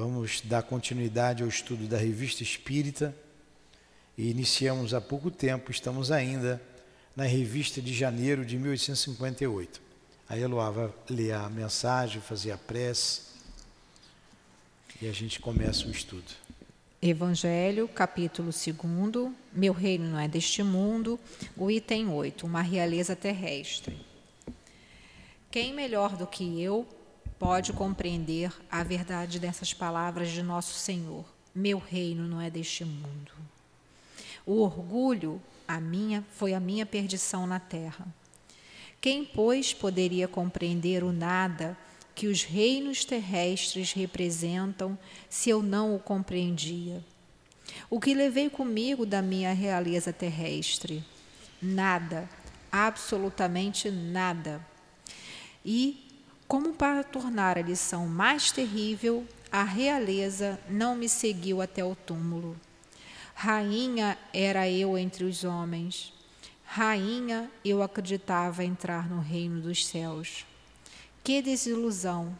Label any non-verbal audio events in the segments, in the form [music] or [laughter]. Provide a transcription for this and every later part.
Vamos dar continuidade ao estudo da Revista Espírita e iniciamos há pouco tempo, estamos ainda na revista de janeiro de 1858. A Eloá vai ler a mensagem, fazer a prece e a gente começa o estudo. Evangelho, capítulo 2, Meu reino não é deste mundo, o item 8, uma realeza terrestre. Quem melhor do que eu pode compreender a verdade dessas palavras de nosso Senhor. Meu reino não é deste mundo. O orgulho, a minha, foi a minha perdição na terra. Quem, pois, poderia compreender o nada que os reinos terrestres representam se eu não o compreendia? O que levei comigo da minha realeza terrestre? Nada, absolutamente nada. E como para tornar a lição mais terrível, a realeza não me seguiu até o túmulo. Rainha era eu entre os homens. Rainha eu acreditava entrar no reino dos céus. Que desilusão!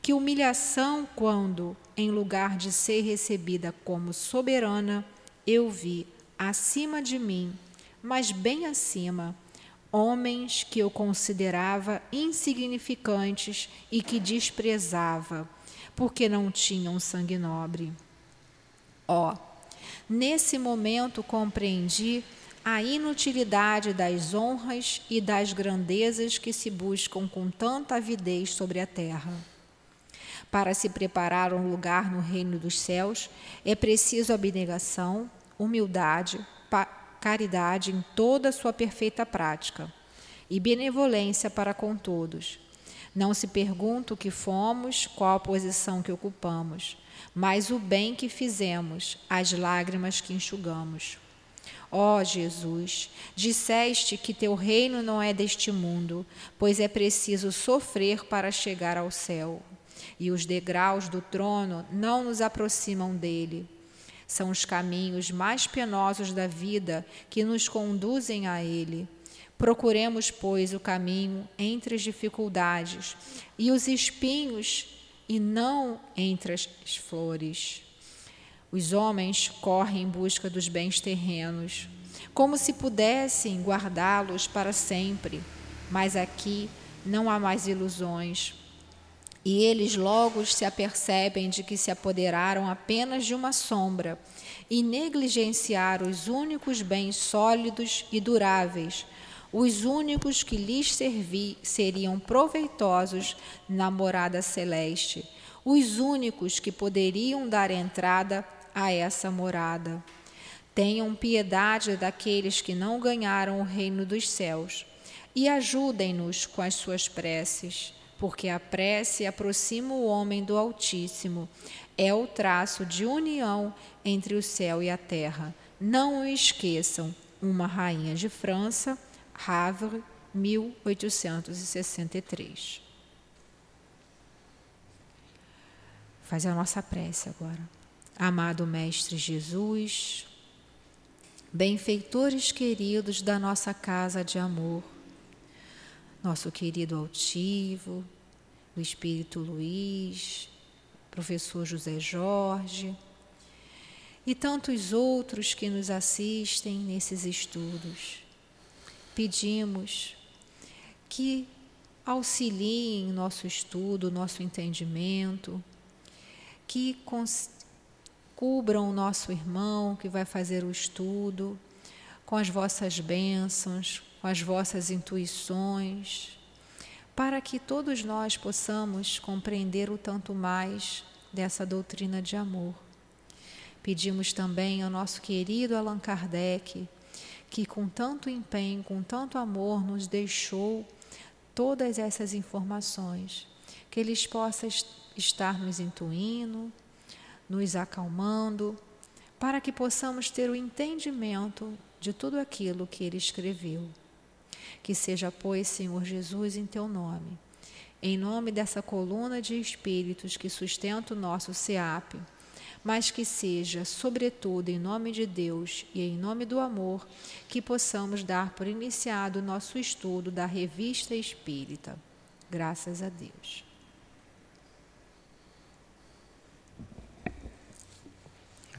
Que humilhação quando, em lugar de ser recebida como soberana, eu vi acima de mim, mas bem acima, homens que eu considerava insignificantes e que desprezava, porque não tinham sangue nobre. Ó, oh, nesse momento compreendi a inutilidade das honras e das grandezas que se buscam com tanta avidez sobre a terra. Para se preparar um lugar no reino dos céus, é preciso abnegação, humildade, caridade em toda a sua perfeita prática e benevolência para com todos. Não se pergunta o que fomos, qual a posição que ocupamos, mas o bem que fizemos, as lágrimas que enxugamos. Ó oh, Jesus, disseste que teu reino não é deste mundo, pois é preciso sofrer para chegar ao céu. E os degraus do trono não nos aproximam dele. São os caminhos mais penosos da vida que nos conduzem a Ele. Procuremos, pois, o caminho entre as dificuldades e os espinhos, e não entre as flores. Os homens correm em busca dos bens terrenos, como se pudessem guardá-los para sempre, mas aqui não há mais ilusões e eles logo se apercebem de que se apoderaram apenas de uma sombra e negligenciaram os únicos bens sólidos e duráveis, os únicos que lhes servi, seriam proveitosos na morada celeste, os únicos que poderiam dar entrada a essa morada. Tenham piedade daqueles que não ganharam o reino dos céus e ajudem-nos com as suas preces porque a prece aproxima o homem do Altíssimo, é o traço de união entre o céu e a terra. Não o esqueçam. Uma Rainha de França, Havre, 1863. Faz a nossa prece agora. Amado Mestre Jesus, benfeitores queridos da nossa casa de amor, nosso querido altivo, o Espírito Luiz, professor José Jorge e tantos outros que nos assistem nesses estudos. Pedimos que auxiliem nosso estudo, nosso entendimento, que cubram o nosso irmão que vai fazer o estudo com as vossas bênçãos, com as vossas intuições, para que todos nós possamos compreender o tanto mais dessa doutrina de amor. Pedimos também ao nosso querido Allan Kardec, que com tanto empenho, com tanto amor, nos deixou todas essas informações, que eles possam estar nos intuindo, nos acalmando, para que possamos ter o entendimento de tudo aquilo que ele escreveu. Que seja, pois, Senhor Jesus, em teu nome, em nome dessa coluna de espíritos que sustenta o nosso SEAP, mas que seja, sobretudo, em nome de Deus e em nome do amor, que possamos dar por iniciado o nosso estudo da Revista Espírita. Graças a Deus.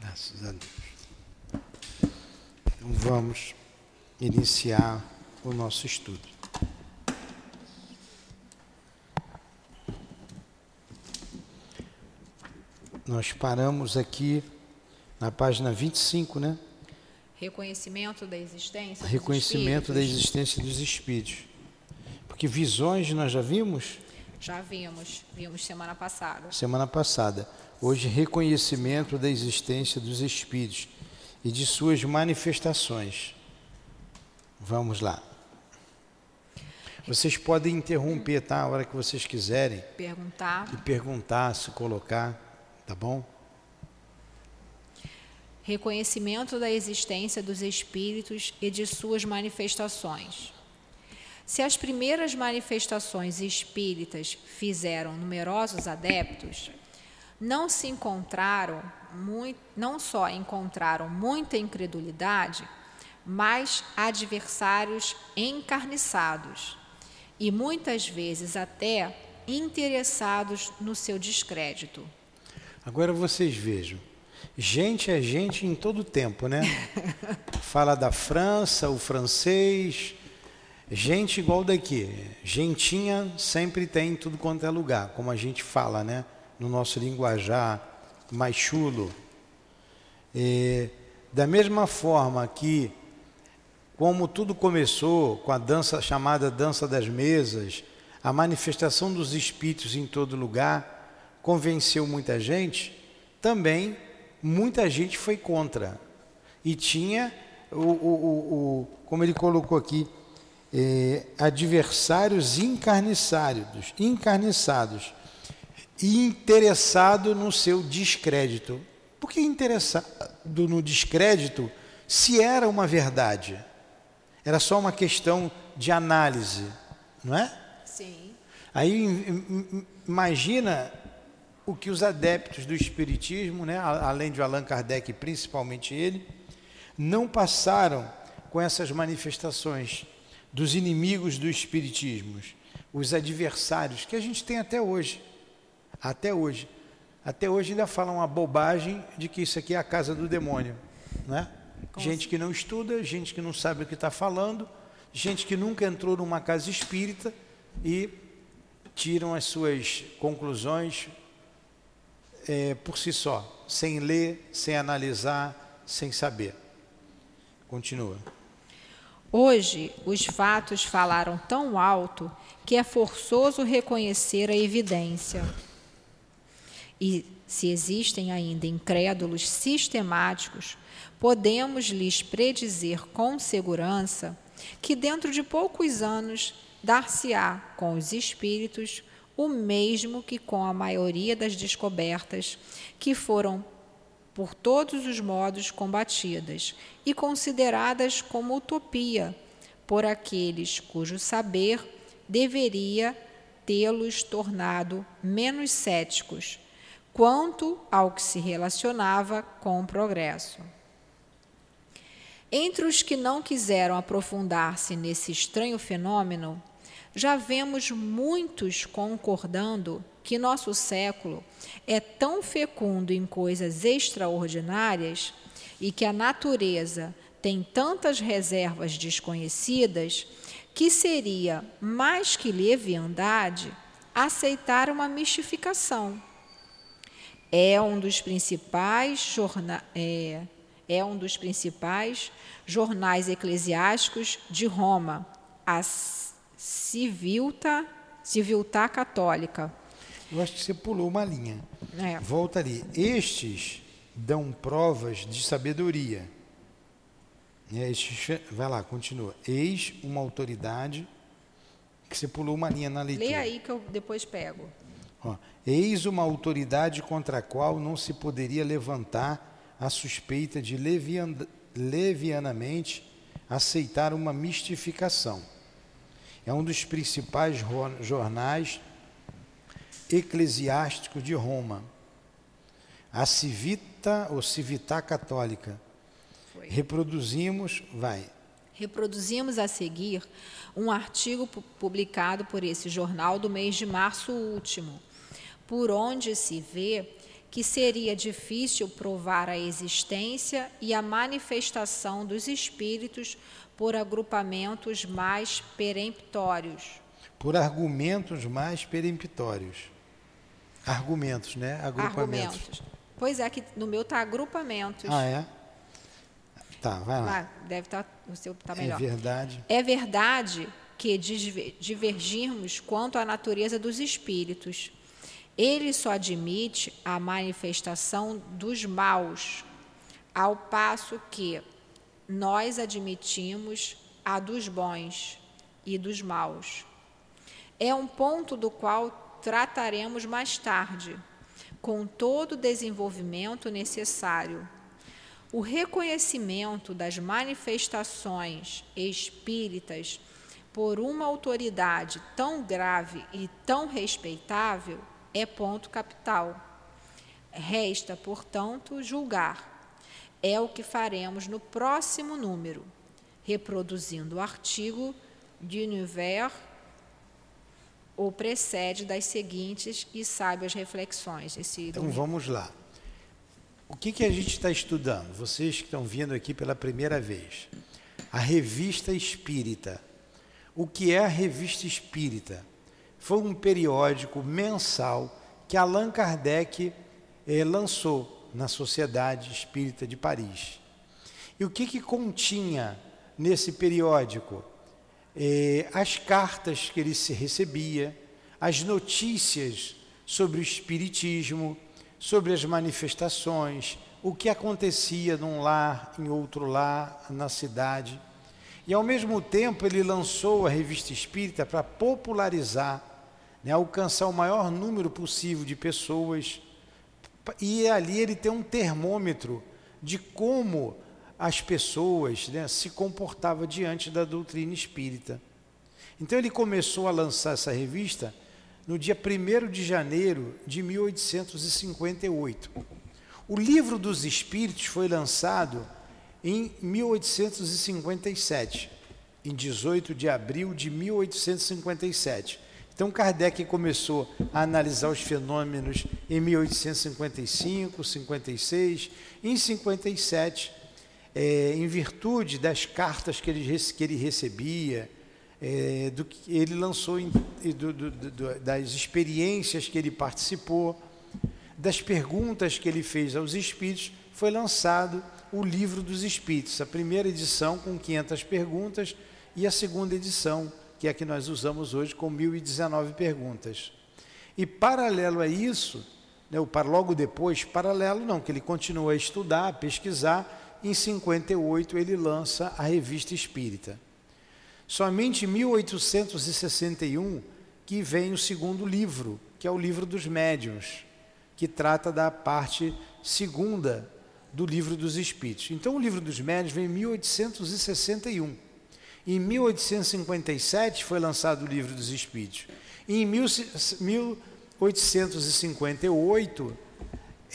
Graças a Deus. Então vamos iniciar o nosso estudo. Nós paramos aqui na página 25, né? Reconhecimento da existência. Reconhecimento da existência dos espíritos. Porque visões nós já vimos? Já vimos, vimos semana passada. Semana passada. Hoje, reconhecimento da existência dos espíritos e de suas manifestações. Vamos lá. Vocês podem interromper, tá? A hora que vocês quiserem. Perguntar. E perguntar, se colocar, tá bom? Reconhecimento da existência dos espíritos e de suas manifestações. Se as primeiras manifestações espíritas fizeram numerosos adeptos, não se encontraram muito, não só encontraram muita incredulidade, mas adversários encarniçados e muitas vezes até interessados no seu descrédito. Agora vocês vejam, gente é gente em todo tempo, né? [laughs] Fala da França, o francês, gente igual daqui, gentinha sempre tem em tudo quanto é lugar, como a gente fala, né? no nosso linguajar mais chulo. E, da mesma forma que, como tudo começou com a dança chamada dança das mesas, a manifestação dos espíritos em todo lugar convenceu muita gente, também muita gente foi contra. E tinha o, o, o, o como ele colocou aqui, eh, adversários encarniçados, encarniçados e interessado no seu descrédito. Por que interessado no descrédito se era uma verdade? Era só uma questão de análise, não é? Sim. Aí imagina o que os adeptos do espiritismo, né, além de Allan Kardec, principalmente ele, não passaram com essas manifestações dos inimigos do espiritismo, os adversários que a gente tem até hoje. Até hoje. Até hoje ainda falam uma bobagem de que isso aqui é a casa do demônio. Né? Gente assim? que não estuda, gente que não sabe o que está falando, gente que nunca entrou numa casa espírita e tiram as suas conclusões é, por si só, sem ler, sem analisar, sem saber. Continua. Hoje, os fatos falaram tão alto que é forçoso reconhecer a evidência. E se existem ainda incrédulos sistemáticos, podemos lhes predizer com segurança que dentro de poucos anos dar-se-á com os espíritos o mesmo que com a maioria das descobertas que foram por todos os modos combatidas e consideradas como utopia por aqueles cujo saber deveria tê-los tornado menos céticos quanto ao que se relacionava com o progresso. Entre os que não quiseram aprofundar-se nesse estranho fenômeno, já vemos muitos concordando que nosso século é tão fecundo em coisas extraordinárias e que a natureza tem tantas reservas desconhecidas que seria mais que leviandade aceitar uma mistificação. É um dos principais jorna é, é um dos principais jornais eclesiásticos de Roma, a Civilta, Civilta Católica. Eu acho que você pulou uma linha. É. Volta ali. Estes dão provas de sabedoria. É, estes, vai lá, continua. Eis uma autoridade que você pulou uma linha na leitura. Lê aí que eu depois pego. Ó, Eis uma autoridade contra a qual não se poderia levantar a suspeita de levian, levianamente aceitar uma mistificação. É um dos principais jornais eclesiásticos de Roma, a Civita ou Civita Católica. Foi. Reproduzimos, vai. Reproduzimos a seguir um artigo publicado por esse jornal do mês de março último por onde se vê que seria difícil provar a existência e a manifestação dos espíritos por agrupamentos mais peremptórios. Por argumentos mais peremptórios. Argumentos, né? Agrupamentos. Argumentos. Pois é, que no meu está agrupamentos. Ah, é? Tá, vai lá. Ah, deve estar, tá, o seu está melhor. É verdade. É verdade que divergirmos quanto à natureza dos espíritos. Ele só admite a manifestação dos maus, ao passo que nós admitimos a dos bons e dos maus. É um ponto do qual trataremos mais tarde, com todo o desenvolvimento necessário. O reconhecimento das manifestações espíritas por uma autoridade tão grave e tão respeitável é ponto capital. Resta, portanto, julgar. É o que faremos no próximo número, reproduzindo o artigo de Univers ou precede das seguintes e sábias reflexões. Esse então vamos lá. O que, que a gente está estudando? Vocês que estão vindo aqui pela primeira vez. A Revista Espírita. O que é a Revista Espírita? Foi um periódico mensal que Allan Kardec eh, lançou na Sociedade Espírita de Paris. E o que, que continha nesse periódico? Eh, as cartas que ele recebia, as notícias sobre o Espiritismo, sobre as manifestações, o que acontecia num lar, em outro lar, na cidade. E ao mesmo tempo ele lançou a revista espírita para popularizar, né, alcançar o maior número possível de pessoas. E ali ele tem um termômetro de como as pessoas né, se comportavam diante da doutrina espírita. Então ele começou a lançar essa revista no dia 1 de janeiro de 1858. O Livro dos Espíritos foi lançado em 1857, em 18 de abril de 1857. Então Kardec começou a analisar os fenômenos em 1855, 56, em 57, é, em virtude das cartas que ele, que ele recebia, é, do que ele lançou, em, do, do, do, das experiências que ele participou, das perguntas que ele fez aos espíritos, foi lançado o Livro dos Espíritos, a primeira edição com 500 perguntas e a segunda edição, que é a que nós usamos hoje, com 1019 perguntas. E paralelo a isso, né, logo depois, paralelo não, que ele continua a estudar, a pesquisar, em 58 ele lança a Revista Espírita. Somente em 1861 que vem o segundo livro, que é o Livro dos Médiuns, que trata da parte segunda do Livro dos Espíritos. Então, o Livro dos Médios vem em 1861. Em 1857 foi lançado o Livro dos Espíritos. Em 1858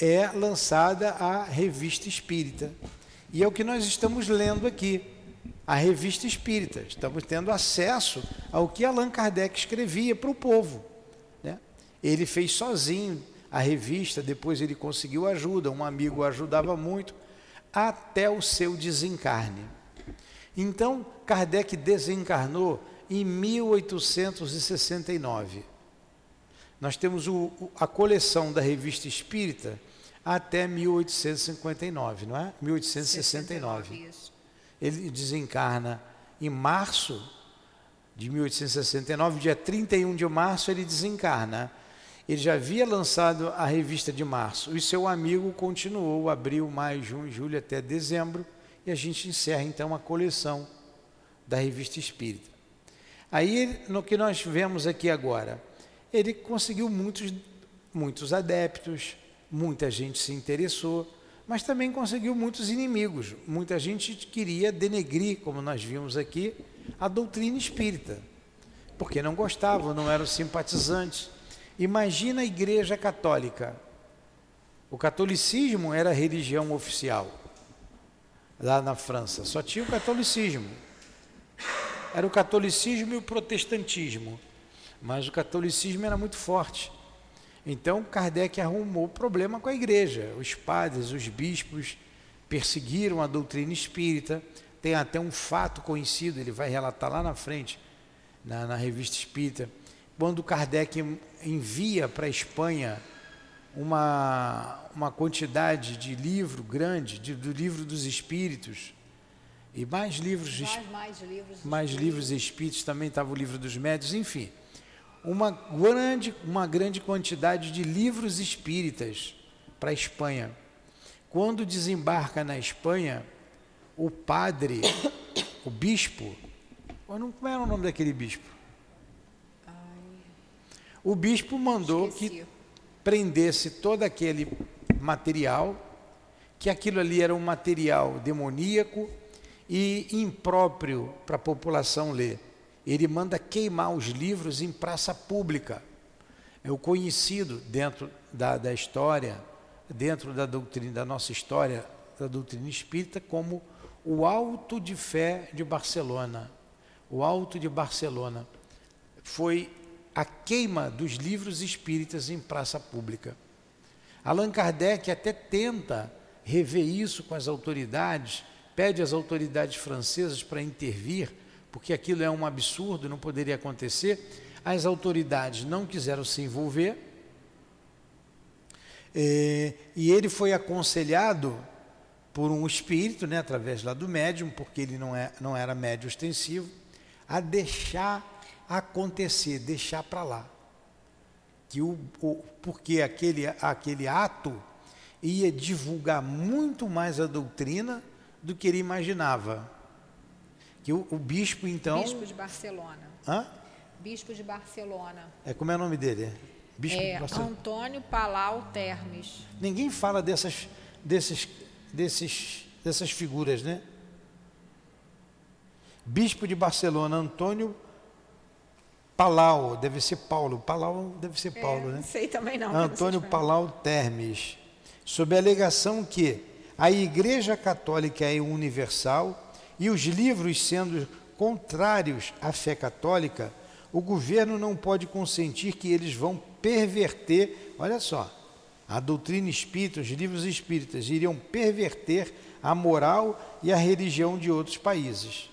é lançada a Revista Espírita. E é o que nós estamos lendo aqui, a Revista Espírita. Estamos tendo acesso ao que Allan Kardec escrevia para o povo. Né? Ele fez sozinho, a revista, depois ele conseguiu ajuda, um amigo ajudava muito, até o seu desencarne. Então, Kardec desencarnou em 1869. Nós temos o, a coleção da revista espírita até 1859, não é? 1869. 69, Ele desencarna em março de 1869, dia 31 de março, ele desencarna. Ele já havia lançado a revista de março e seu amigo continuou abril, maio, junho, julho até dezembro e a gente encerra então a coleção da revista Espírita. Aí, no que nós vemos aqui agora, ele conseguiu muitos, muitos adeptos, muita gente se interessou, mas também conseguiu muitos inimigos. Muita gente queria denegrir, como nós vimos aqui, a doutrina espírita, porque não gostavam, não eram simpatizantes. Imagina a Igreja Católica. O catolicismo era a religião oficial lá na França, só tinha o catolicismo. Era o catolicismo e o protestantismo, mas o catolicismo era muito forte. Então Kardec arrumou problema com a igreja. Os padres, os bispos perseguiram a doutrina espírita. Tem até um fato conhecido, ele vai relatar lá na frente, na, na revista espírita, quando Kardec envia para a Espanha uma, uma quantidade de livro grande, de, do livro dos espíritos, e mais livros, mais, mais livros, mais livros espíritos, também estava o livro dos médios, enfim uma grande, uma grande quantidade de livros espíritas para a Espanha. Quando desembarca na Espanha, o padre, [coughs] o bispo, como era o nome daquele bispo? O bispo mandou que prendesse todo aquele material, que aquilo ali era um material demoníaco e impróprio para a população ler ele manda queimar os livros em praça pública. É o conhecido dentro da, da história, dentro da doutrina, da nossa história, da doutrina espírita, como o Alto de Fé de Barcelona. O Alto de Barcelona foi a queima dos livros espíritas em praça pública. Allan Kardec até tenta rever isso com as autoridades, pede às autoridades francesas para intervir, porque aquilo é um absurdo, não poderia acontecer. As autoridades não quiseram se envolver. É, e ele foi aconselhado por um espírito, né, através lá do médium, porque ele não, é, não era médium extensivo, a deixar acontecer, deixar para lá. Que o, o, porque aquele, aquele ato ia divulgar muito mais a doutrina do que ele imaginava. Que o, o bispo, então. Bispo de Barcelona. Hã? Bispo de Barcelona. É como é o nome dele? Bispo é de Barcelona. Antônio Palau Termes. Ninguém fala dessas, desses, desses, dessas figuras, né? Bispo de Barcelona, Antônio Palau, deve ser Paulo. Palau deve ser Paulo, é, né? Não sei também não. Antônio não Palau Termes, sob a alegação que a Igreja Católica é universal e os livros sendo contrários à fé católica, o governo não pode consentir que eles vão perverter, olha só, a doutrina espírita, os livros espíritas iriam perverter a moral e a religião de outros países.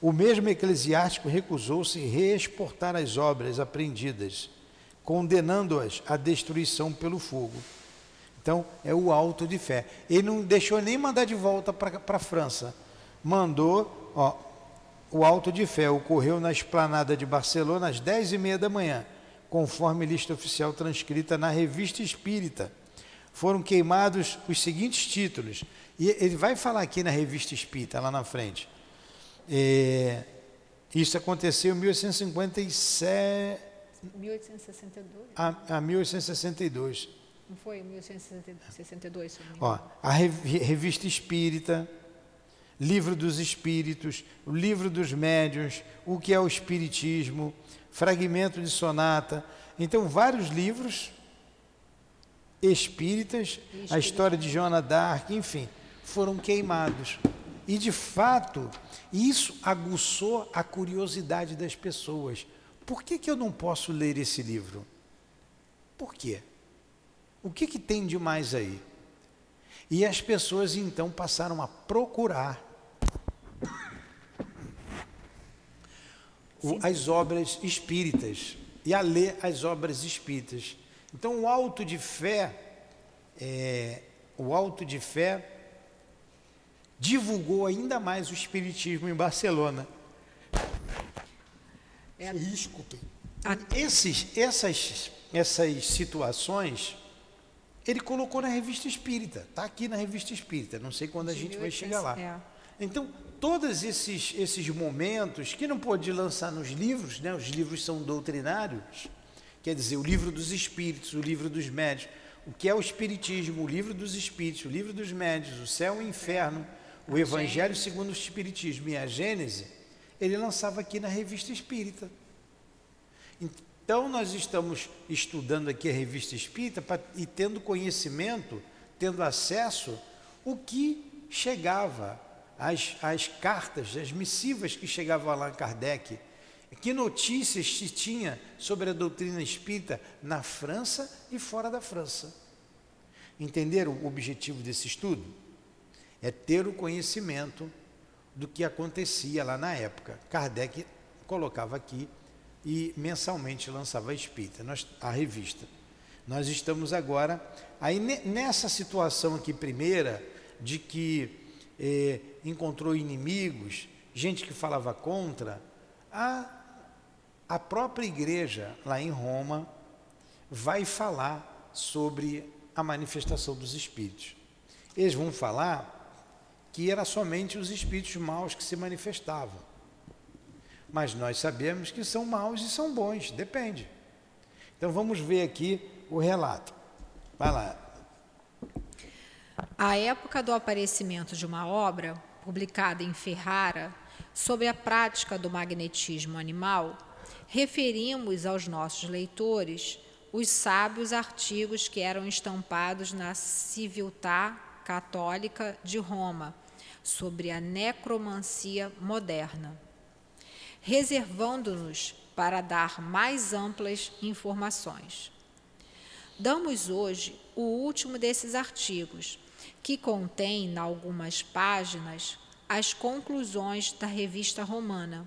O mesmo eclesiástico recusou-se reexportar as obras apreendidas, condenando-as à destruição pelo fogo. Então, é o alto de fé. Ele não deixou nem mandar de volta para a França mandou, ó, o auto de fé ocorreu na esplanada de Barcelona às dez e meia da manhã, conforme lista oficial transcrita na Revista Espírita. Foram queimados os seguintes títulos, e ele vai falar aqui na Revista Espírita, lá na frente. É, isso aconteceu em 1857. 1862? A, a 1862. Não foi em 1862? Ó, a Revista Espírita, Livro dos Espíritos, o Livro dos Médiuns, o que é o Espiritismo, Fragmento de Sonata. Então, vários livros espíritas, a história de Joana d'Arc, enfim, foram queimados. E, de fato, isso aguçou a curiosidade das pessoas. Por que, que eu não posso ler esse livro? Por quê? O que, que tem de mais aí? E as pessoas então passaram a procurar o, as obras espíritas e a ler as obras espíritas. Então, o alto de fé, é, o alto de fé divulgou ainda mais o espiritismo em Barcelona. É, Desculpe. Esses, essas, essas situações ele colocou na revista espírita, está aqui na revista espírita, não sei quando a gente vai chegar lá. É. Então, todos esses, esses momentos que não pôde lançar nos livros, né? os livros são doutrinários, quer dizer, o livro dos espíritos, o livro dos médios, o que é o espiritismo, o livro dos espíritos, o livro dos médios, o céu e o inferno, o evangelho segundo o espiritismo e a Gênese, ele lançava aqui na revista espírita. Então nós estamos estudando aqui a revista espírita pra, e tendo conhecimento, tendo acesso o que chegava as, as cartas, as missivas que chegavam a Allan Kardec Que notícias se tinha sobre a doutrina espírita na França e fora da França? Entenderam o objetivo desse estudo? É ter o conhecimento do que acontecia lá na época. Kardec colocava aqui e mensalmente lançava a espírita, a revista. Nós estamos agora aí nessa situação aqui primeira de que eh, encontrou inimigos, gente que falava contra, a, a própria igreja lá em Roma vai falar sobre a manifestação dos espíritos. Eles vão falar que era somente os espíritos maus que se manifestavam. Mas nós sabemos que são maus e são bons, depende. Então vamos ver aqui o relato. Vai lá. A época do aparecimento de uma obra, publicada em Ferrara, sobre a prática do magnetismo animal, referimos aos nossos leitores os sábios artigos que eram estampados na Civiltà Católica de Roma sobre a necromancia moderna, reservando-nos para dar mais amplas informações. Damos hoje o último desses artigos, que contém, em algumas páginas, as conclusões da revista romana.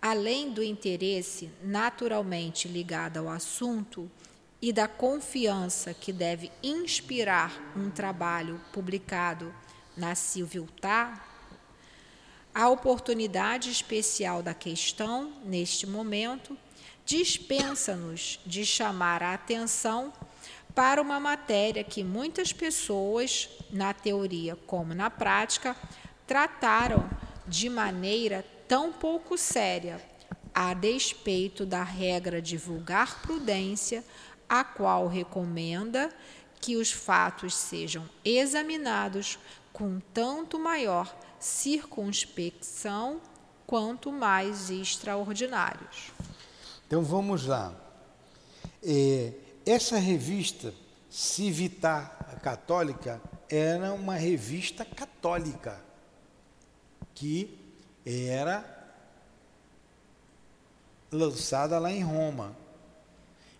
Além do interesse naturalmente ligado ao assunto e da confiança que deve inspirar um trabalho publicado na Civiltà, a oportunidade especial da questão, neste momento, dispensa-nos de chamar a atenção para uma matéria que muitas pessoas, na teoria como na prática, trataram de maneira tão pouco séria, a despeito da regra de vulgar prudência, a qual recomenda que os fatos sejam examinados com tanto maior circunspecção quanto mais extraordinários. Então vamos lá. É, essa revista Civitar Católica era uma revista católica que era lançada lá em Roma.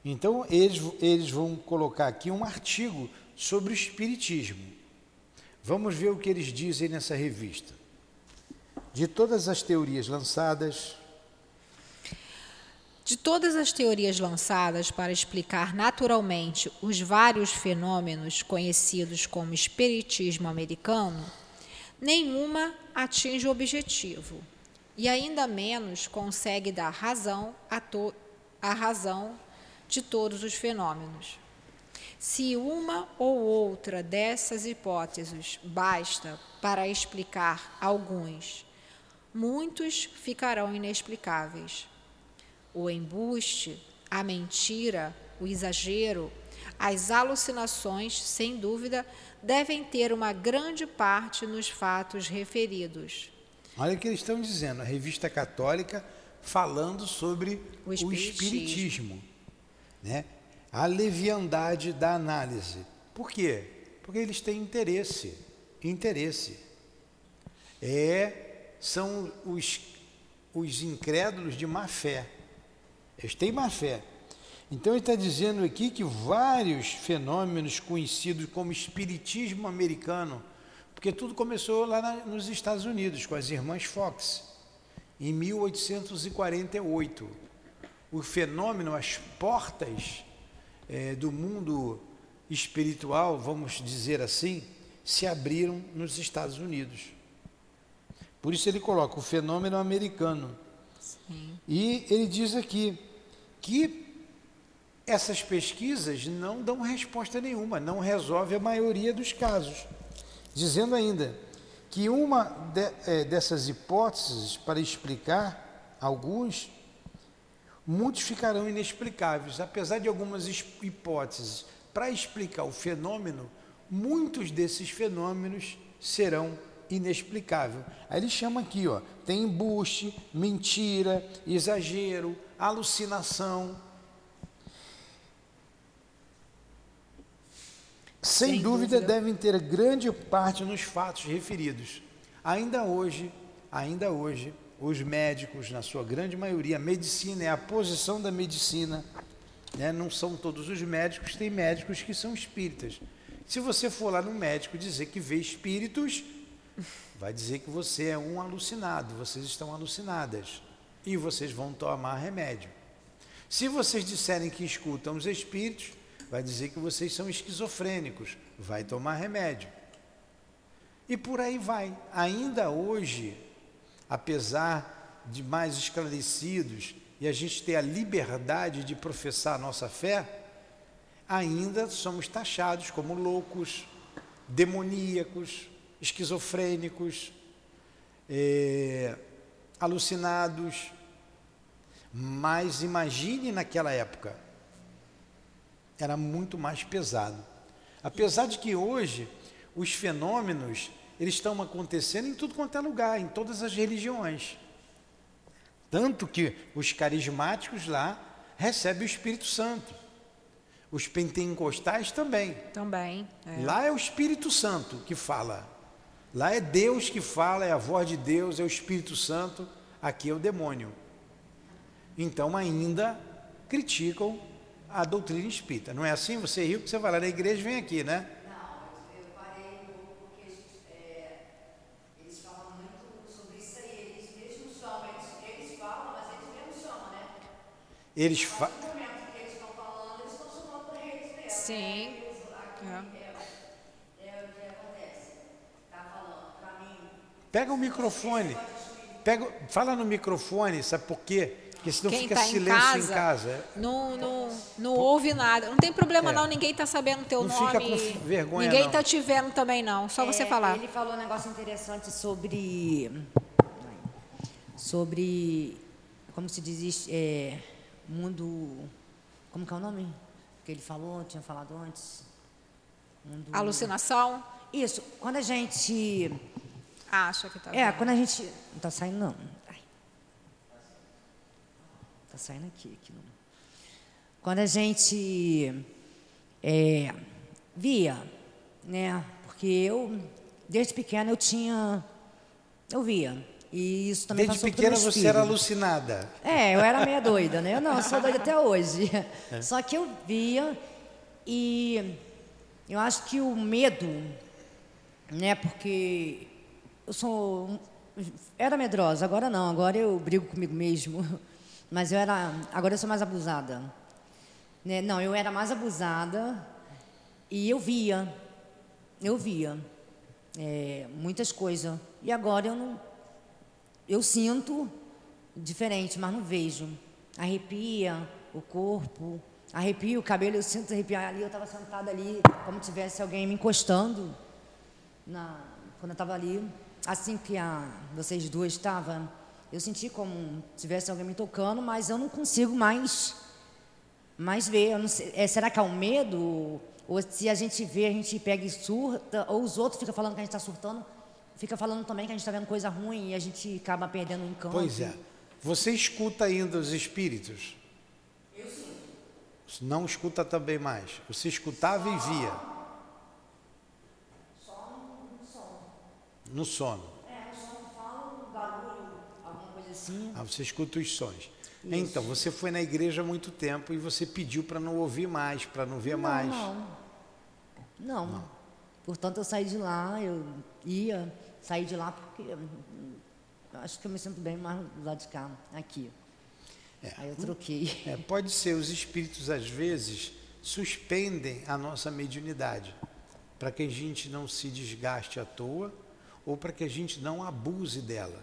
Então eles, eles vão colocar aqui um artigo sobre o Espiritismo. Vamos ver o que eles dizem nessa revista. De todas as teorias lançadas, de todas as teorias lançadas para explicar naturalmente os vários fenômenos conhecidos como espiritismo americano, nenhuma atinge o objetivo e ainda menos consegue dar razão a razão de todos os fenômenos. Se uma ou outra dessas hipóteses basta para explicar alguns, muitos ficarão inexplicáveis o embuste, a mentira, o exagero, as alucinações, sem dúvida, devem ter uma grande parte nos fatos referidos. Olha o que eles estão dizendo, a revista católica falando sobre o espiritismo, o espiritismo né? A leviandade da análise. Por quê? Porque eles têm interesse, interesse. É, são os, os incrédulos de má fé. Eles têm má fé. Então ele está dizendo aqui que vários fenômenos conhecidos como espiritismo americano, porque tudo começou lá na, nos Estados Unidos com as irmãs Fox, em 1848. O fenômeno, as portas é, do mundo espiritual, vamos dizer assim, se abriram nos Estados Unidos. Por isso ele coloca o fenômeno americano. Sim. E ele diz aqui que essas pesquisas não dão resposta nenhuma, não resolve a maioria dos casos. Dizendo ainda que uma de, é, dessas hipóteses para explicar alguns, muitos ficarão inexplicáveis. Apesar de algumas hipóteses para explicar o fenômeno, muitos desses fenômenos serão inexplicáveis. Aí ele chama aqui, ó, tem embuste, mentira, exagero, alucinação. Sem, Sem dúvida, dúvida, devem ter grande parte nos fatos referidos. Ainda hoje, ainda hoje, os médicos, na sua grande maioria, a medicina é a posição da medicina. Né? Não são todos os médicos, tem médicos que são espíritas. Se você for lá no médico dizer que vê espíritos, vai dizer que você é um alucinado, vocês estão alucinadas e vocês vão tomar remédio. Se vocês disserem que escutam os espíritos, vai dizer que vocês são esquizofrênicos, vai tomar remédio. E por aí vai. Ainda hoje, apesar de mais esclarecidos e a gente ter a liberdade de professar a nossa fé, ainda somos taxados como loucos, demoníacos, esquizofrênicos, é, alucinados. Mas imagine naquela época, era muito mais pesado. Apesar de que hoje os fenômenos eles estão acontecendo em tudo quanto é lugar, em todas as religiões. Tanto que os carismáticos lá recebem o Espírito Santo. Os pentecostais também. Também. É. Lá é o Espírito Santo que fala. Lá é Deus que fala, é a voz de Deus, é o Espírito Santo. Aqui é o demônio. Então ainda criticam a doutrina espírita. Não é assim? Você riu que você vai lá na igreja e vem aqui, né? Eles fa... Sim. Pega o microfone. Pega, fala no microfone, sabe por quê? Porque senão Quem fica tá silêncio em casa, em casa. Não, não, não ouve nada. Não tem problema É. não, ninguém está sabendo o teu Não nome. fica com vergonha, ninguém está te vendo também não, só você É, falar. Ele falou um negócio interessante sobre. Sobre. Como se diz. É, mundo. Como que é o nome? Que ele falou, tinha falado antes. Mundo, Alucinação? Isso, quando a gente. Acha que está É, quando a gente. Não tá saindo, não. Ai. Tá saindo aqui, aqui não. Quando a gente é, via, né? Porque eu, desde pequena, eu tinha. Eu via. E isso também Desde pequena você era alucinada. É, eu era meia doida, né? Eu não, eu sou doida até hoje. [laughs] Só que eu via e eu acho que o medo, né? Porque eu sou. Era medrosa, agora não, agora eu brigo comigo mesmo. [laughs] Mas eu era. Agora eu sou mais abusada. Né? Não, eu era mais abusada e eu via. Eu via é, muitas coisas. E agora eu não. Eu sinto diferente, mas não vejo. Arrepia o corpo, arrepia o cabelo, eu sinto arrepiar ali. Eu estava sentada ali, como tivesse alguém me encostando. Na, quando eu estava ali, assim que a, vocês duas estavam, eu senti como tivesse alguém me tocando, mas eu não consigo mais, mais ver. Sei, é, será que é um medo? Ou se a gente vê, a gente pega e surta, ou os outros ficam falando que a gente está surtando, fica falando também que a gente está vendo coisa ruim e a gente acaba perdendo o encanto. Pois é. Você escuta ainda os espíritos? Eu sim. Não escuta também mais. Você escutava e via. No sono. Alguma coisa assim. Ah, você escuta os sons. Então, você foi na igreja há muito tempo e você pediu para não ouvir mais, para não ver mais. Não, não. Não. Portanto, eu saí de lá, eu ia, saí de lá porque hum, acho que eu me sinto bem mais do lado de cá, aqui. Aí eu troquei. É, pode ser, os espíritos às vezes suspendem a nossa mediunidade para que a gente não se desgaste à toa ou para que a gente não abuse dela.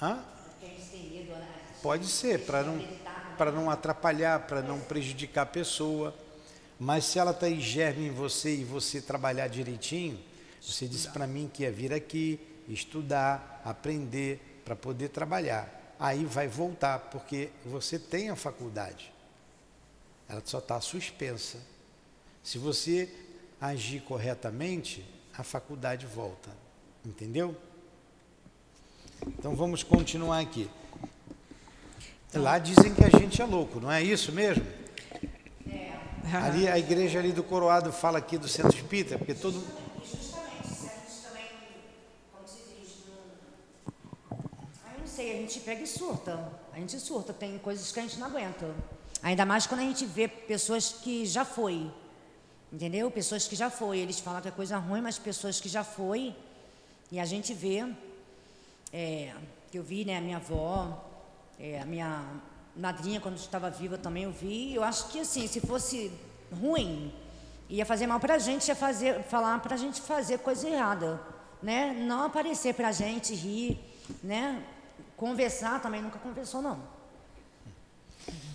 Hã? Pode ser, para não, para não atrapalhar, para não prejudicar a pessoa. Mas se ela está em germe em você e você trabalhar direitinho, você disse para mim que ia vir aqui, estudar, aprender, para poder trabalhar. Aí vai voltar, porque você tem a faculdade. Ela só está suspensa. Se você agir corretamente, a faculdade volta. Entendeu? Então vamos continuar aqui. Lá dizem que a gente é louco, não é isso mesmo? Ali a igreja ali do Coroado fala aqui do Centro Espírita, porque todo Justamente, se a gente também, como se diz, não, sei, a gente pega e surta. A gente surta, tem coisas que a gente não aguenta. Ainda mais quando a gente vê pessoas que já foi. Entendeu? Pessoas que já foi. Eles falam que é coisa ruim, mas pessoas que já foi. E a gente vê. É, que eu vi, né, a minha avó, é, a minha madrinha, quando estava viva, também eu vi. Eu acho que, assim, se fosse ruim, ia fazer mal para a gente, ia fazer, falar para a gente fazer coisa errada, né? Não aparecer para a gente, rir, né? Conversar também, nunca conversou, não.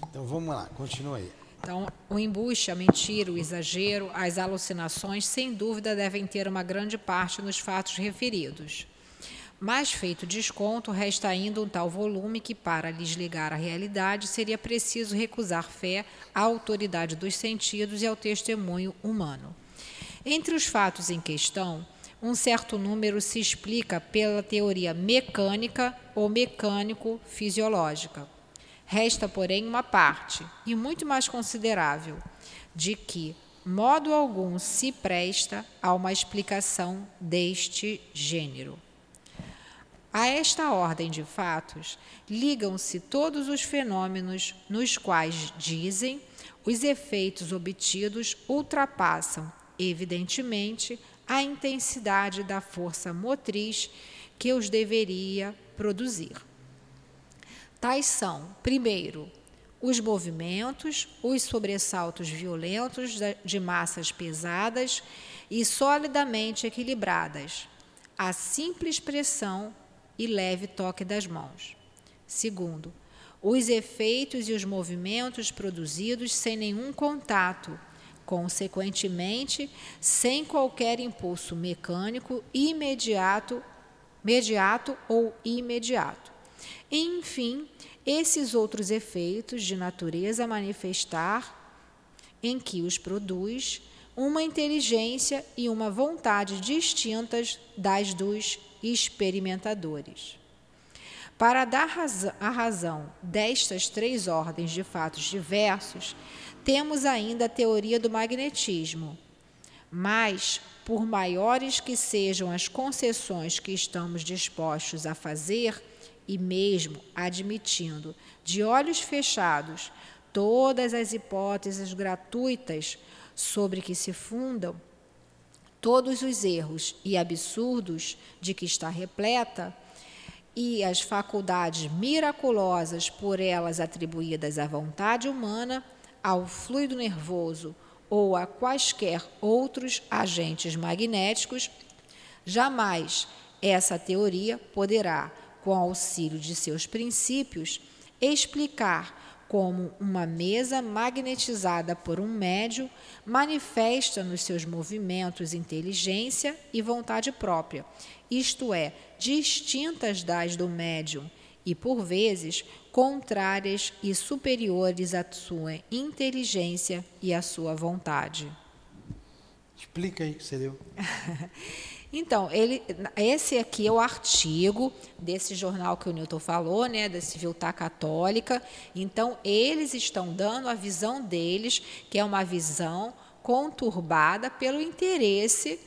Então, vamos lá, continua aí. Então, o embuste, a mentira, o exagero, as alucinações, sem dúvida, devem ter uma grande parte nos fatos referidos. Mas feito desconto, resta ainda um tal volume que, para lhes ligar à realidade, seria preciso recusar fé à autoridade dos sentidos e ao testemunho humano. Entre os fatos em questão, um certo número se explica pela teoria mecânica ou mecânico-fisiológica. Resta, porém, uma parte, e muito mais considerável, de que modo algum se presta a uma explicação deste gênero. A esta ordem de fatos ligam-se todos os fenômenos nos quais, dizem, os efeitos obtidos ultrapassam, evidentemente, a intensidade da força motriz que os deveria produzir. Tais são, primeiro, os movimentos, os sobressaltos violentos de massas pesadas e solidamente equilibradas, a simples pressão e leve toque das mãos. Segundo, os efeitos e os movimentos produzidos sem nenhum contato, consequentemente, sem qualquer impulso mecânico imediato, imediato ou imediato. Enfim, esses outros efeitos de natureza manifestar em que os produz uma inteligência e uma vontade distintas das dos experimentadores. Para dar a razão destas três ordens de fatos diversos, temos ainda a teoria do magnetismo. Mas, por maiores que sejam as concessões que estamos dispostos a fazer, e mesmo admitindo de olhos fechados todas as hipóteses gratuitas sobre que se fundam todos os erros e absurdos de que está repleta, e as faculdades miraculosas por elas atribuídas à vontade humana, ao fluido nervoso ou a quaisquer outros agentes magnéticos, jamais essa teoria poderá, com auxílio de seus princípios, explicar como uma mesa magnetizada por um médio manifesta nos seus movimentos inteligência e vontade própria, isto é, distintas das do médium e, por vezes, contrárias e superiores à sua inteligência e à sua vontade. Explica aí o que você deu. [laughs] Então, ele, esse aqui é o artigo desse jornal que o Newton falou, né, da Civiltà Católica. Então, eles estão dando a visão deles, que é uma visão conturbada pelo interesse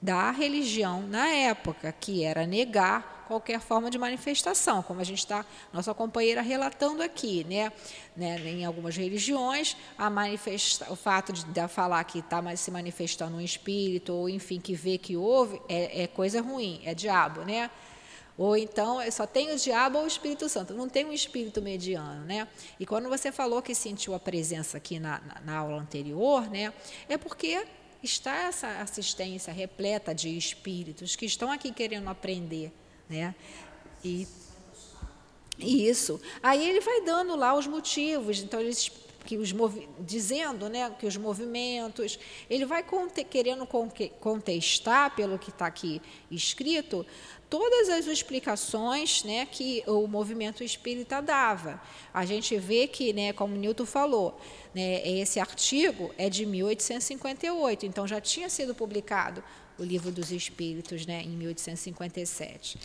da religião na época, que era negar qualquer forma de manifestação, como a gente está, nossa companheira relatando aqui, né? né? Em algumas religiões, a manifesta, o fato de, de falar que está se manifestando um espírito, ou enfim, que vê que houve, é, é coisa ruim, é diabo, né? Ou então só tem o diabo ou o Espírito Santo, não tem um espírito mediano, né? E quando você falou que sentiu a presença aqui na, na, na aula anterior, né? É porque está essa assistência repleta de espíritos que estão aqui querendo aprender, né? E isso. Aí ele vai dando lá os motivos, então eles que os dizendo, né, que os movimentos, ele vai conte, querendo contestar pelo que está aqui escrito todas as explicações, né, que o movimento espírita dava. A gente vê que, né, como Newton falou, né, esse artigo é de 1858, então já tinha sido publicado o Livro dos Espíritos, né, em 1857.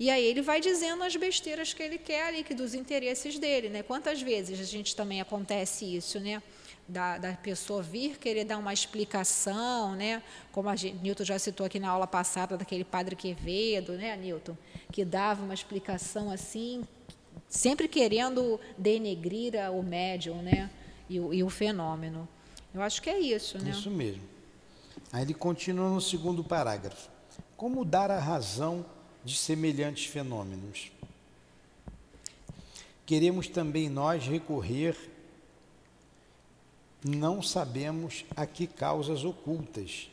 E aí ele vai dizendo as besteiras que ele quer e que dos interesses dele, né? Quantas vezes a gente também acontece isso, né? da, da, pessoa vir querer dar uma explicação, né? Como a Newton já citou aqui na aula passada daquele padre Quevedo, né, Newton, que dava uma explicação assim, sempre querendo denegrir o médium, né? E o, e o fenômeno. Eu acho que é isso, né? Isso mesmo. Aí ele continua no segundo parágrafo. Como dar a razão de semelhantes fenômenos? Queremos também nós recorrer, não sabemos a que causas ocultas,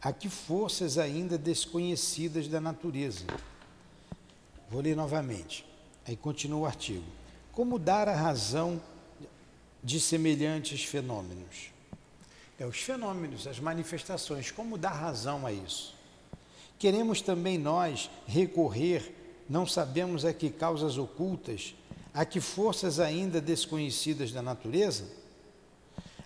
a que forças ainda desconhecidas da natureza. Vou ler novamente. Aí continua o artigo. Como dar a razão de semelhantes fenômenos? É os fenômenos, as manifestações, como dar razão a isso? Queremos também nós recorrer, não sabemos a que causas ocultas, a que forças ainda desconhecidas da natureza?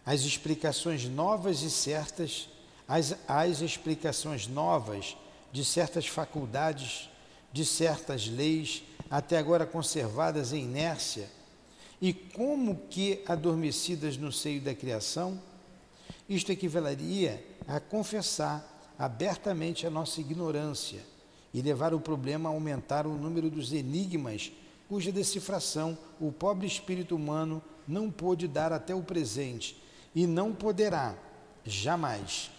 As explicações novas e certas, as, as explicações novas de certas faculdades, de certas leis, até agora conservadas em inércia, e como que adormecidas no seio da criação, isto equivaleria a confessar abertamente a nossa ignorância e levar o problema a aumentar o número dos enigmas cuja decifração o pobre espírito humano não pôde dar até o presente e não poderá jamais.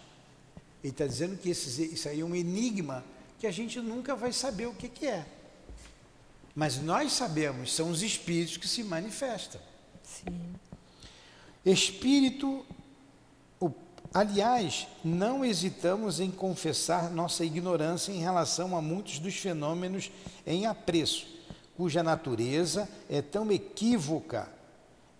Ele está dizendo que esse, isso aí é um enigma que a gente nunca vai saber o que, que é. Mas nós sabemos, são os espíritos que se manifestam. Sim. Espírito, aliás, não hesitamos em confessar nossa ignorância em relação a muitos dos fenômenos em apreço, cuja natureza é tão equívoca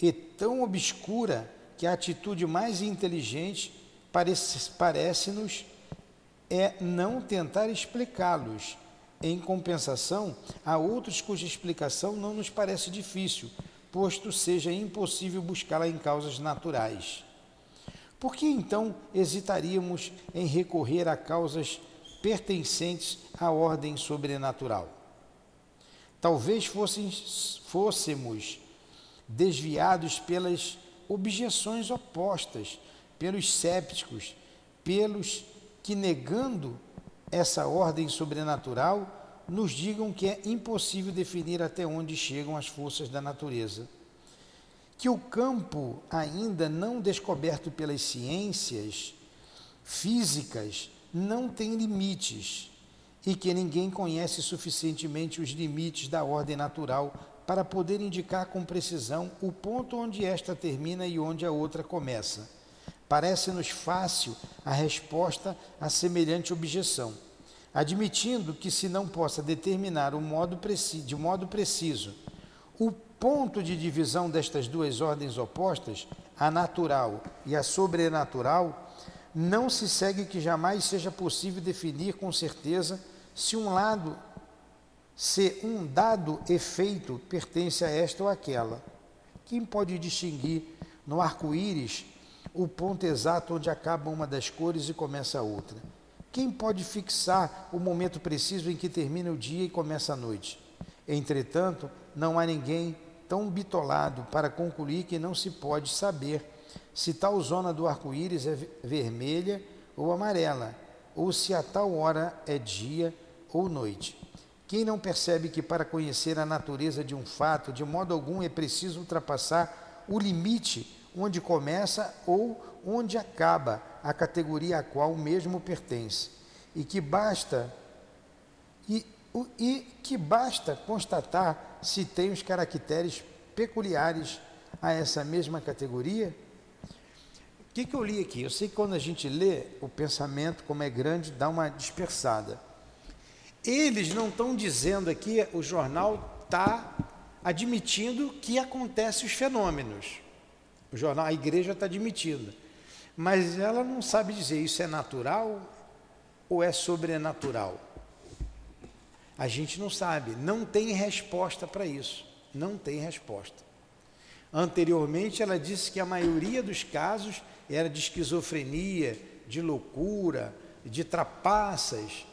e tão obscura que a atitude mais inteligente parece-nos parece é não tentar explicá-los em compensação, há outros cuja explicação não nos parece difícil, posto seja impossível buscá-la em causas naturais. Por que então hesitaríamos em recorrer a causas pertencentes à ordem sobrenatural? Talvez fôssemos desviados pelas objeções opostas, pelos sépticos, pelos que, negando essa ordem sobrenatural nos digam que é impossível definir até onde chegam as forças da natureza. Que o campo ainda não descoberto pelas ciências físicas não tem limites e que ninguém conhece suficientemente os limites da ordem natural para poder indicar com precisão o ponto onde esta termina e onde a outra começa. Parece-nos fácil a resposta a semelhante objeção, admitindo que se não possa determinar modo de modo preciso o ponto de divisão destas duas ordens opostas, a natural e a sobrenatural, não se segue que jamais seja possível definir com certeza se um lado, se um dado efeito pertence a esta ou aquela. Quem pode distinguir no arco-íris o ponto exato onde acaba uma das cores e começa a outra. Quem pode fixar o momento preciso em que termina o dia e começa a noite? Entretanto, não há ninguém tão bitolado para concluir que não se pode saber se tal zona do arco-íris é vermelha ou amarela, ou se a tal hora é dia ou noite. Quem não percebe que para conhecer a natureza de um fato, de modo algum é preciso ultrapassar o limite onde começa ou onde acaba a categoria a qual o mesmo pertence, e que basta e, e que basta constatar se tem os caracteres peculiares a essa mesma categoria. O que, que eu li aqui? Eu sei que quando a gente lê, o pensamento, como é grande, dá uma dispersada. Eles não estão dizendo aqui, o jornal está admitindo que acontecem os fenômenos. O jornal, a igreja está admitindo. Mas ela não sabe dizer isso é natural ou é sobrenatural. A gente não sabe, não tem resposta para isso. Não tem resposta. Anteriormente, ela disse que a maioria dos casos era de esquizofrenia, de loucura, de trapaças.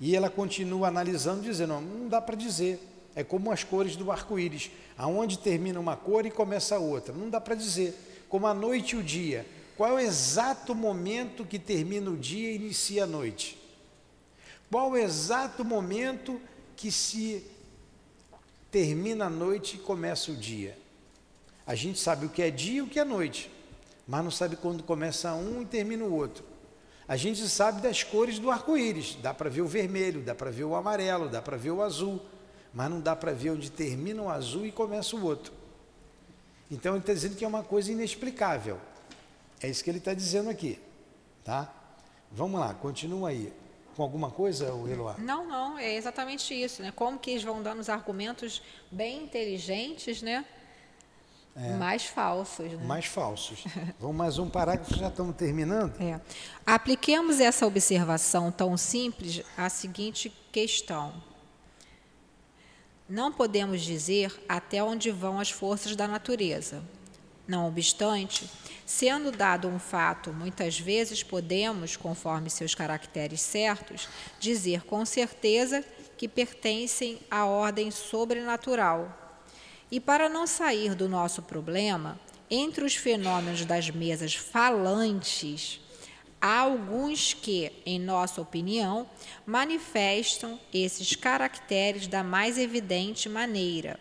E ela continua analisando, dizendo: não, dá para dizer. É como as cores do arco-íris, aonde termina uma cor e começa outra. Não dá para dizer. como a noite e o dia. Qual é o exato momento que termina o dia e inicia a noite? Qual o exato momento que se termina a noite e começa o dia? A gente sabe o que é dia e o que é noite, mas não sabe quando começa um e termina o outro. A gente sabe das cores do arco-íris, dá para ver o vermelho, dá para ver o amarelo, dá para ver o azul, mas não dá para ver onde termina o azul e começa o outro. Então ele está dizendo que é uma coisa inexplicável. É isso que ele está dizendo aqui, tá? Vamos lá, continua aí. Com alguma coisa, Eloá? Não, não, é exatamente isso, né? Como que eles vão dando os argumentos bem inteligentes, né? É. Mais falsos, né? Mais falsos. [laughs] Vamos mais um parágrafo, já estamos terminando? É. Apliquemos essa observação tão simples à seguinte questão. Não podemos dizer até onde vão as forças da natureza. Não obstante, sendo dado um fato, muitas vezes podemos, conforme seus caracteres certos, dizer com certeza que pertencem à ordem sobrenatural e para não sair do nosso problema, entre os fenômenos das mesas falantes, há alguns que, em nossa opinião, manifestam esses caracteres da mais evidente maneira.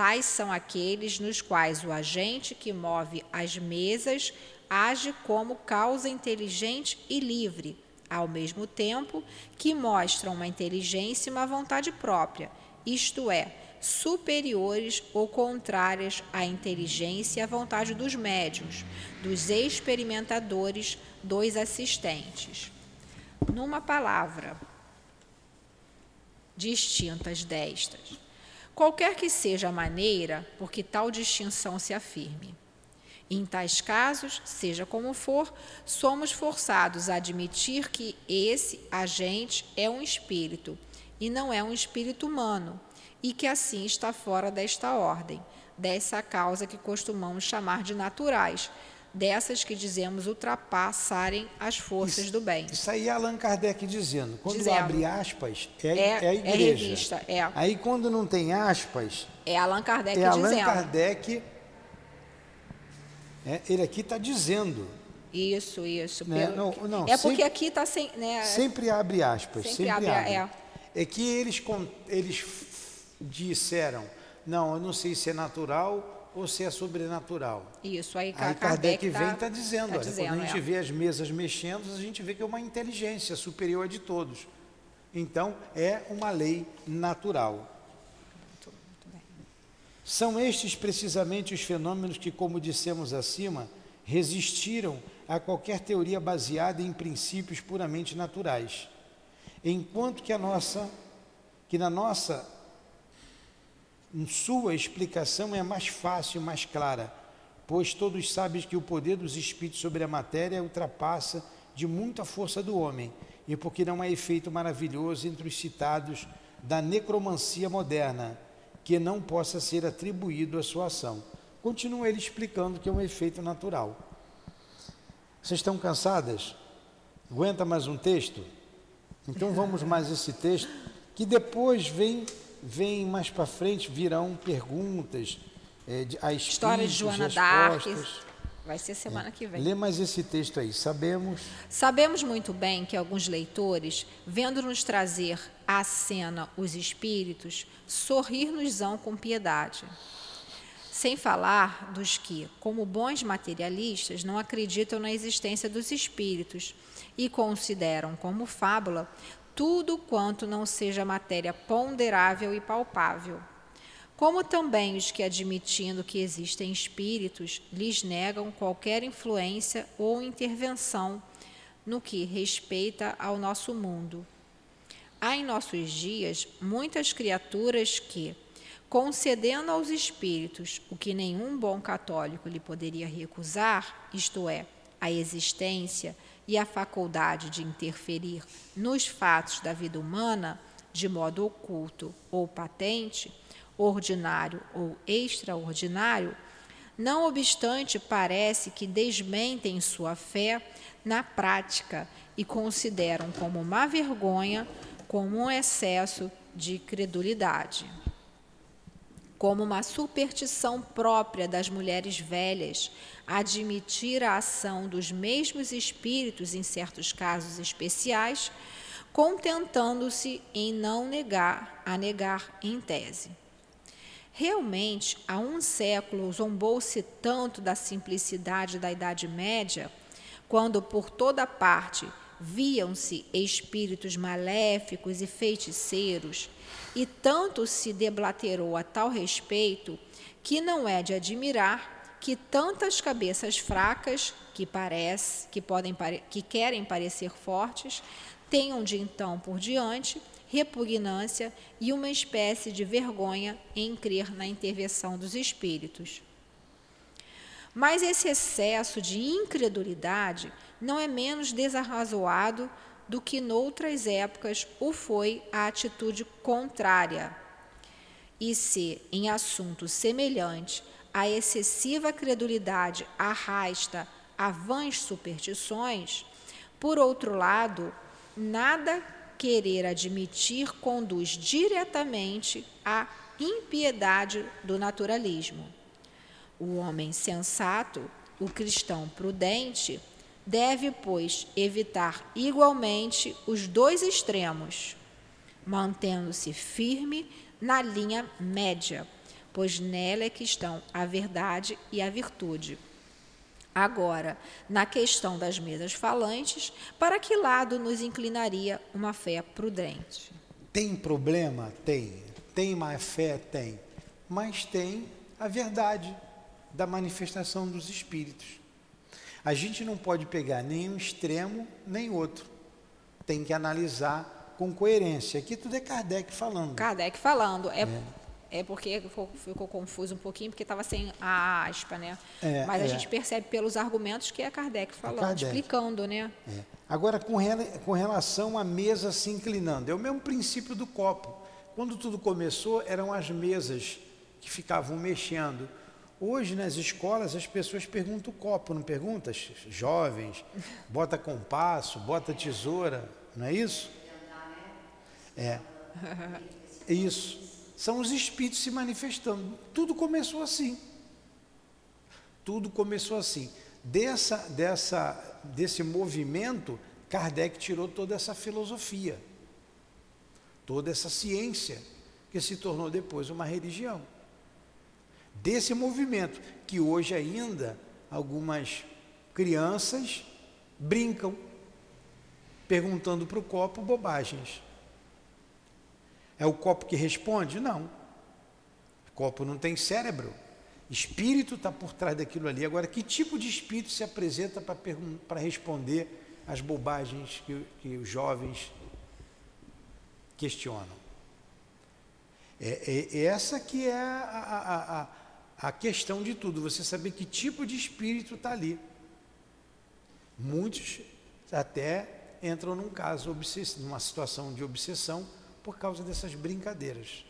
Tais são aqueles nos quais o agente que move as mesas age como causa inteligente e livre, ao mesmo tempo que mostra uma inteligência e uma vontade própria, isto é, superiores ou contrárias à inteligência e à vontade dos médios, dos experimentadores, dos assistentes. Numa palavra, distintas destas, qualquer que seja a maneira por que tal distinção se afirme. Em tais casos, seja como for, somos forçados a admitir que esse agente é um espírito e não é um espírito humano, e que assim está fora desta ordem, dessa causa que costumamos chamar de naturais, dessas que dizemos ultrapassarem as forças isso, do bem. Isso aí é Allan Kardec dizendo. Quando dizendo, abre aspas, é, é, é a igreja. É revista, é. Aí quando não tem aspas, é Allan Kardec é Allan dizendo. Kardec, é, ele aqui está dizendo. Isso, isso. Né? Não, não, é porque aqui está sem. Né, sempre abre aspas. Sempre, sempre abre, abre. É. é que eles, eles disseram, não, eu não sei se é natural ou se é sobrenatural. Isso, aí, aí Kardec, vem e está dizendo, tá olha, dizendo, quando a gente é. vê as mesas mexendo, a gente vê que é uma inteligência superior a de todos. Então, é uma lei natural. São estes precisamente os fenômenos que, como dissemos acima, resistiram a qualquer teoria baseada em princípios puramente naturais. Enquanto que a nossa, que na nossa em sua explicação é mais fácil, mais clara, pois todos sabem que o poder dos espíritos sobre a matéria ultrapassa de muita força do homem, e porque não há efeito maravilhoso entre os citados da necromancia moderna, que não possa ser atribuído à sua ação. Continua ele explicando que é um efeito natural. Vocês estão cansadas? Aguenta mais um texto? Então vamos mais esse texto, que depois vem vem mais para frente, virão perguntas, é, de, a História de Joana d'Arc. Vai ser semana é. que vem. Lê mais esse texto aí. Sabemos. Sabemos muito bem que alguns leitores, vendo-nos trazer à cena os espíritos, sorrir-nos-ão com piedade. Sem falar dos que, como bons materialistas, não acreditam na existência dos espíritos e consideram como fábula tudo quanto não seja matéria ponderável e palpável. Como também os que, admitindo que existem espíritos, lhes negam qualquer influência ou intervenção no que respeita ao nosso mundo. Há em nossos dias muitas criaturas que, concedendo aos espíritos o que nenhum bom católico lhe poderia recusar, isto é, a existência e a faculdade de interferir nos fatos da vida humana de modo oculto ou patente, ordinário ou extraordinário, não obstante, parece que desmentem sua fé na prática e consideram como uma vergonha, como um excesso de credulidade. Como uma superstição própria das mulheres velhas, admitir a ação dos mesmos espíritos em certos casos especiais, contentando-se em não negar, a negar em tese. Realmente, há um século zombou-se tanto da simplicidade da Idade Média, quando por toda parte viam-se espíritos maléficos e feiticeiros, e tanto se deblaterou a tal respeito, que não é de admirar que tantas cabeças fracas, que parece, que podem que querem parecer fortes, tenham de então por diante repugnância e uma espécie de vergonha em crer na intervenção dos espíritos. Mas esse excesso de incredulidade não é menos desarrazoado do que noutras épocas o foi a atitude contrária. E se, em assunto semelhante, a excessiva credulidade arrasta a vãs superstições, por outro lado, nada querer admitir conduz diretamente à impiedade do naturalismo. O homem sensato, o cristão prudente, deve, pois, evitar igualmente os dois extremos, mantendo-se firme na linha média, pois nela é que estão a verdade e a virtude. Agora, na questão das mesas falantes, para que lado nos inclinaria uma fé prudente? Tem problema? Tem. Tem má fé? Tem. Mas tem a verdade da manifestação dos espíritos. A gente não pode pegar nem um extremo nem outro. Tem que analisar com coerência. Aqui tudo é Kardec falando. Kardec falando. É, é. É porque ficou, ficou, confuso um pouquinho, porque estava sem a aspa, né? É, Mas a é. gente percebe pelos argumentos que é Kardec falando, Kardec. explicando, né? É. Agora, com, rela, com relação à mesa se inclinando, é o mesmo princípio do copo. Quando tudo começou, eram as mesas que ficavam mexendo. Hoje, nas escolas, as pessoas perguntam o copo, não perguntam? Jovens, bota compasso, bota tesoura, não é isso? É. Isso são os espíritos se manifestando. Tudo começou assim. Tudo começou assim. Dessa, dessa, desse movimento, Kardec tirou toda essa filosofia, toda essa ciência, que se tornou depois uma religião. Desse movimento, que hoje ainda algumas crianças brincam, perguntando para o copo bobagens. É o copo que responde? Não. O copo não tem cérebro. Espírito está por trás daquilo ali. Agora, que tipo de espírito se apresenta para responder às bobagens que, que os jovens questionam? É, é, é essa que é a, a, a, a, questão de tudo, você saber que tipo de espírito está ali. Muitos até entram num caso, numa situação de obsessão, por causa dessas brincadeiras.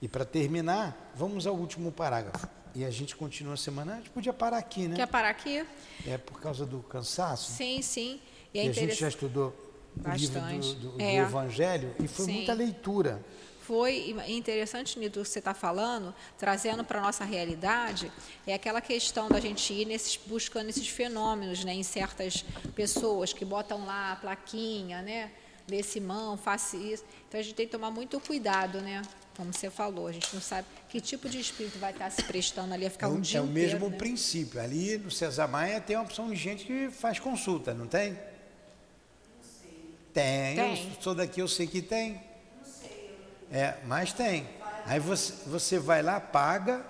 E para terminar, vamos ao último parágrafo. E a gente continua a semana. A gente podia parar aqui, né? Quer parar aqui? É por causa do cansaço? Sim, sim. E, é e a gente já estudou Bastante. o livro do, do, é. do Evangelho e foi sim. muita leitura. Foi interessante, Nito, que você está falando, trazendo para a nossa realidade, é aquela questão da gente ir nesses, buscando esses fenômenos né, em certas pessoas que botam lá a plaquinha, né? desse mão, faça isso. Então a gente tem que tomar muito cuidado, né? Como você falou, a gente não sabe que tipo de espírito vai estar se prestando ali a ficar é, um dia É o inteiro, mesmo né? princípio. Ali no César Maia tem a opção de gente que faz consulta, não tem? Não sei. Tem. tem. Eu sou daqui, eu sei que tem. É, mas tem. Aí você, você vai lá, paga,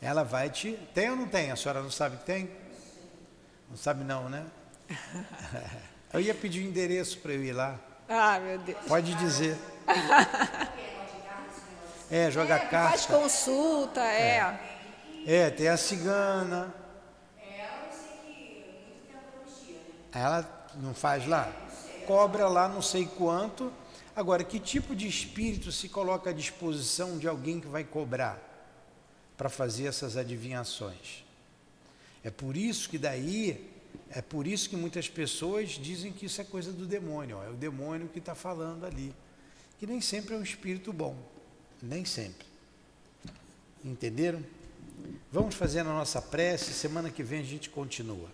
ela vai te. Tem ou não tem? A senhora não sabe que tem? Não sabe não, né? [laughs] Eu ia pedir o endereço para eu ir lá. Ah, meu Deus. Pode dizer. [laughs] é, joga é, carta. Faz consulta, é. é. É, tem a cigana. Ela não faz lá? Cobra lá não sei quanto. Agora, que tipo de espírito se coloca à disposição de alguém que vai cobrar para fazer essas adivinhações? É por isso que daí é por isso que muitas pessoas dizem que isso é coisa do demônio, ó, é o demônio que está falando ali. Que nem sempre é um espírito bom, nem sempre. Entenderam? Vamos fazer a nossa prece, semana que vem a gente continua.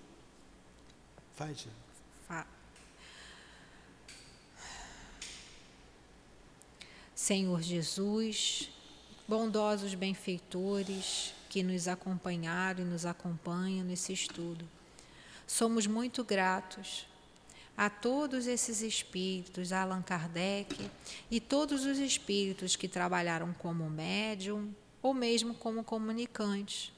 Faz. Senhor Jesus, bondosos benfeitores que nos acompanharam e nos acompanham nesse estudo. Somos muito gratos a todos esses espíritos, Allan Kardec e todos os espíritos que trabalharam como médium ou mesmo como comunicantes,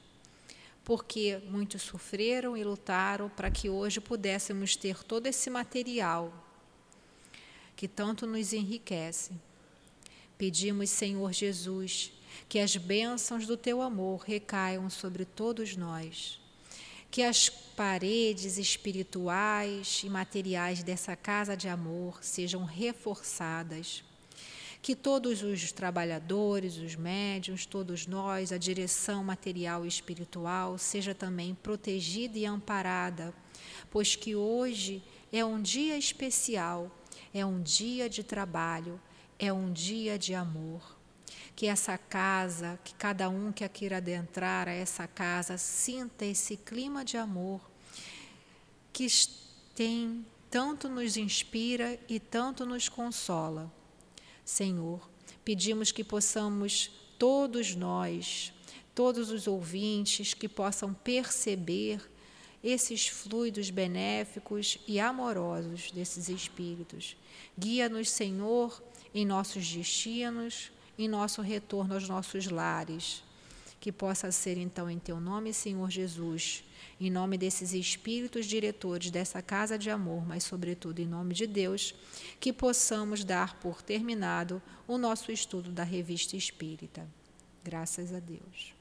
porque muitos sofreram e lutaram para que hoje pudéssemos ter todo esse material que tanto nos enriquece. Pedimos, Senhor Jesus, que as bênçãos do teu amor recaiam sobre todos nós que as paredes espirituais e materiais dessa casa de amor sejam reforçadas, que todos os trabalhadores, os médiuns, todos nós, a direção material e espiritual seja também protegida e amparada, pois que hoje é um dia especial, é um dia de trabalho, é um dia de amor que essa casa, que cada um que queira adentrar a essa casa sinta esse clima de amor que tem tanto nos inspira e tanto nos consola. Senhor, pedimos que possamos todos nós, todos os ouvintes que possam perceber esses fluidos benéficos e amorosos desses espíritos. Guia-nos, Senhor, em nossos destinos, em nosso retorno aos nossos lares. Que possa ser então em teu nome, Senhor Jesus, em nome desses espíritos diretores dessa casa de amor, mas sobretudo em nome de Deus, que possamos dar por terminado o nosso estudo da revista espírita. Graças a Deus.